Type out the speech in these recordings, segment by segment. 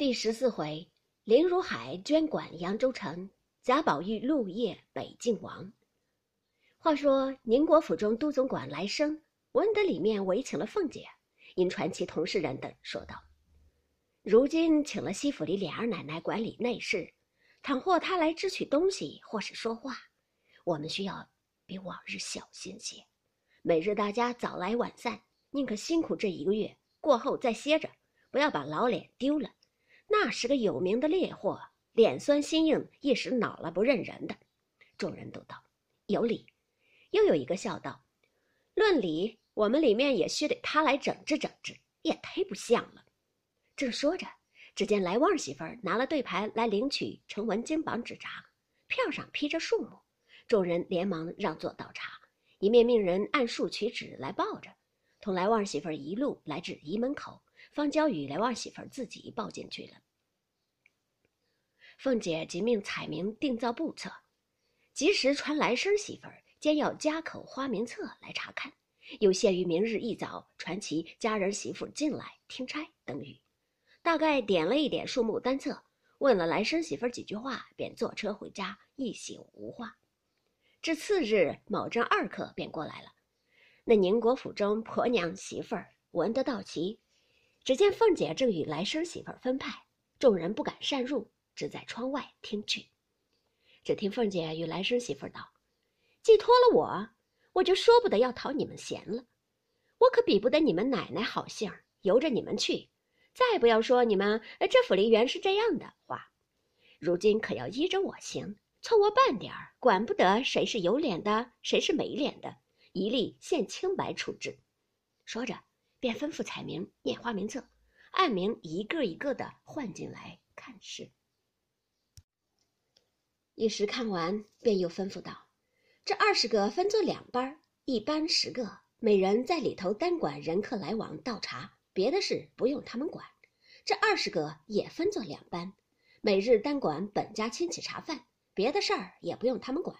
第十四回，林如海捐管扬州城，贾宝玉入夜北静王。话说宁国府中都总管来生闻得里面委请了凤姐，因传其同事人等说道：“如今请了西府里琏儿奶奶管理内事，倘或她来支取东西或是说话，我们需要比往日小心些。每日大家早来晚散，宁可辛苦这一个月，过后再歇着，不要把老脸丢了。”那是个有名的烈货，脸酸心硬，一时恼了不认人的。众人都道有理。又有一个笑道：“论理，我们里面也须得他来整治整治，也忒不像了。”正说着，只见来旺媳妇儿拿了对牌来领取成文金榜纸札，票上批着数目。众人连忙让座倒茶，一面命人按数取纸来报着，同来旺媳妇儿一路来至仪门口。方交与来旺媳妇自己抱进去了。凤姐即命彩明定造簿册，及时传来生媳妇儿兼要家口花名册来查看，又限于明日一早传其家人媳妇进来听差等语。大概点了一点数目单册，问了来生媳妇儿几句话，便坐车回家，一宿无话。至次日卯正二刻便过来了。那宁国府中婆娘媳妇儿闻得到齐。只见凤姐正与来生媳妇分派，众人不敢擅入，只在窗外听去。只听凤姐与来生媳妇道：“既托了我，我就说不得要讨你们嫌了。我可比不得你们奶奶好性儿，由着你们去。再不要说你们这府里原是这样的话，如今可要依着我行，凑我半点儿，管不得谁是有脸的，谁是没脸的，一律现清白处置。”说着。便吩咐彩明念花名册，按名一个一个的换进来看事。一时看完，便又吩咐道：“这二十个分作两班，一班十个，每人在里头单管人客来往倒茶，别的事不用他们管。这二十个也分作两班，每日单管本家亲戚茶饭，别的事儿也不用他们管。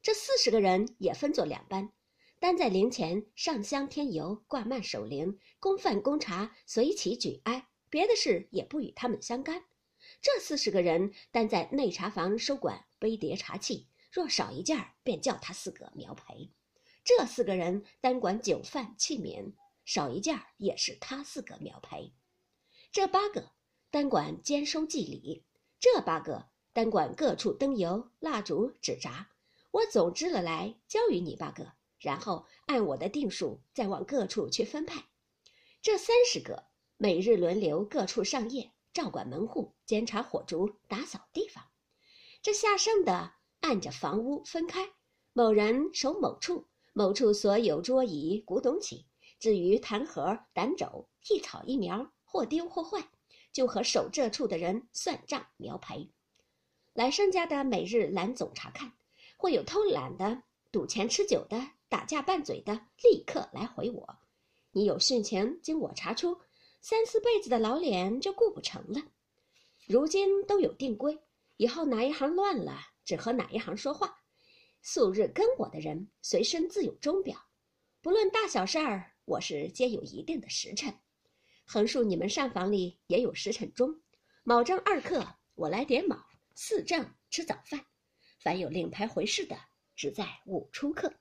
这四十个人也分作两班。”单在灵前上香添油、挂幔守灵、供饭供茶、随起举哀，别的事也不与他们相干。这四十个人单在内茶房收管杯碟茶器，若少一件儿，便叫他四个苗赔。这四个人单管酒饭器皿，少一件儿也是他四个苗赔。这八个单管兼收祭礼，这八个单管各处灯油、蜡烛、纸札，我总支了来交与你八个。然后按我的定数再往各处去分派，这三十个每日轮流各处上夜，照管门户，监察火烛，打扫地方。这下剩的按着房屋分开，某人守某处，某处所有桌椅古董起。至于弹盒、胆肘，一草一苗，或丢或坏，就和守这处的人算账描赔。来生家的每日拦总查看，或有偷懒的、赌钱吃酒的。打架拌嘴的，立刻来回我。你有训情，经我查出，三四辈子的老脸就顾不成了。如今都有定规，以后哪一行乱了，只和哪一行说话。素日跟我的人，随身自有钟表，不论大小事儿，我是皆有一定的时辰。横竖你们上房里也有时辰钟，卯正二刻，我来点卯；四正吃早饭。凡有令牌回事的，只在午初刻。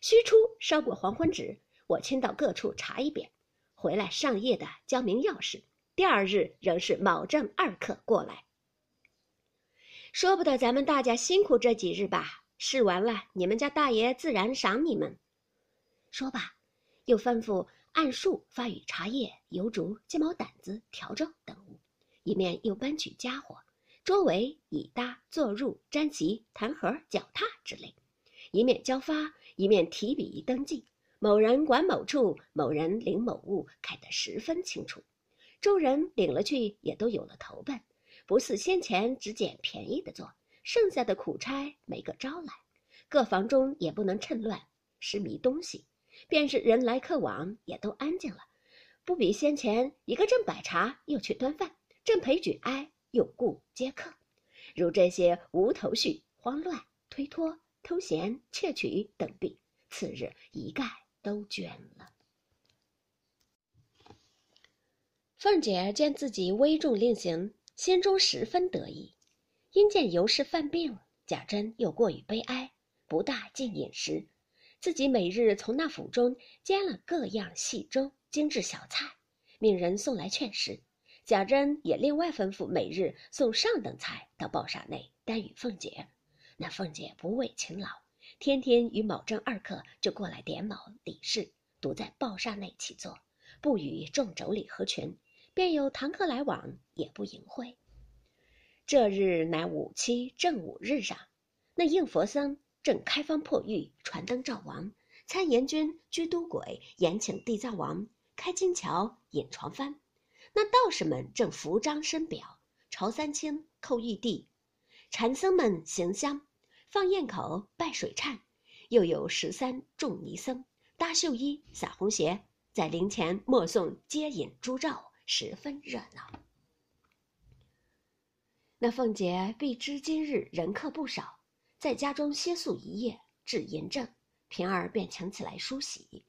须出烧过黄昏纸，我亲到各处查一遍，回来上夜的交明钥匙。第二日仍是卯正二刻过来。说不得咱们大家辛苦这几日吧，试完了，你们家大爷自然赏你们。说罢，又吩咐按数发与茶叶、油烛、鸡毛掸子、笤帚等物，一面又搬取家伙，桌围、椅搭、坐褥、毡席、弹盒、脚踏之类，一面交发。一面提笔登记，某人管某处，某人领某物，看得十分清楚。众人领了去，也都有了头奔，不似先前只捡便宜的做，剩下的苦差没个招来。各房中也不能趁乱失迷东西，便是人来客往，也都安静了，不比先前一个正摆茶，又去端饭，正陪举哀，又顾接客，如这些无头绪、慌乱、推脱。偷闲窃取等弊，次日一概都捐了。凤姐见自己危重令行，心中十分得意。因见尤氏犯病，贾珍又过于悲哀，不大进饮食，自己每日从那府中煎了各样细粥、精致小菜，命人送来劝食。贾珍也另外吩咐每日送上等菜到报厦内，单与凤姐。那凤姐不畏勤劳，天天与卯正二刻就过来点卯理事，独在报厦内起坐，不与众妯娌合群，便有堂客来往，也不迎会。这日乃五七正午日上，那应佛僧正开方破狱，传灯照王；参阎君居都鬼，延请地藏王开金桥引床幡。那道士们正扶张深表，朝三清叩玉帝；禅僧们行香，放焰口，拜水忏。又有十三众尼僧搭绣衣，撒红鞋，在灵前默诵接引诸咒，十分热闹。那凤姐必知今日人客不少，在家中歇宿一夜，至银正，平儿便请起来梳洗，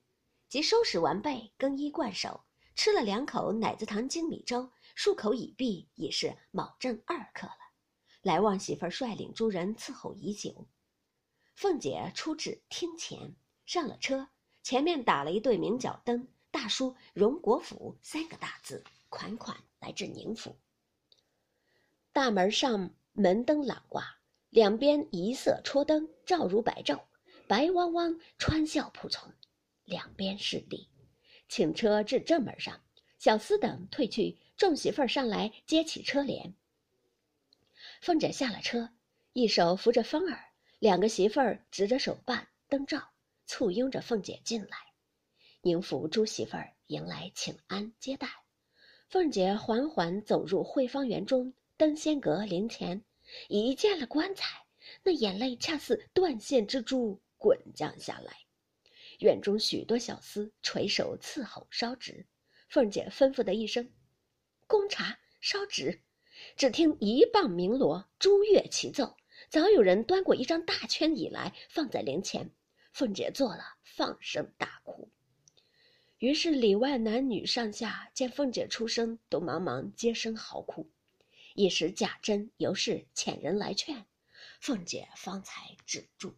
即收拾完备，更衣盥手，吃了两口奶子糖精米粥，漱口已毕，已是卯正二刻了。来旺媳妇儿率领诸人伺候已久，凤姐出至厅前，上了车，前面打了一对明角灯，大书“荣国府”三个大字，款款来至宁府。大门上门灯朗挂，两边一色戳灯，照如白昼，白汪汪，穿笑仆从，两边是地。请车至正门上，小厮等退去，众媳妇儿上来接起车帘。凤姐下了车，一手扶着风儿，两个媳妇儿执着手办灯罩，簇拥着凤姐进来。宁府诸媳妇儿迎来请安接待，凤姐缓缓走入惠芳园中。登仙阁灵前，一见了棺材，那眼泪恰似断线之珠滚降下来。院中许多小厮垂手伺候烧纸，凤姐吩咐的一声：“供茶烧纸。”只听一棒鸣锣，珠乐齐奏，早有人端过一张大圈椅来，放在灵前。凤姐坐了，放声大哭。于是里外男女上下见凤姐出声，都忙忙接声嚎哭。一时贾珍尤氏遣人来劝，凤姐方才止住。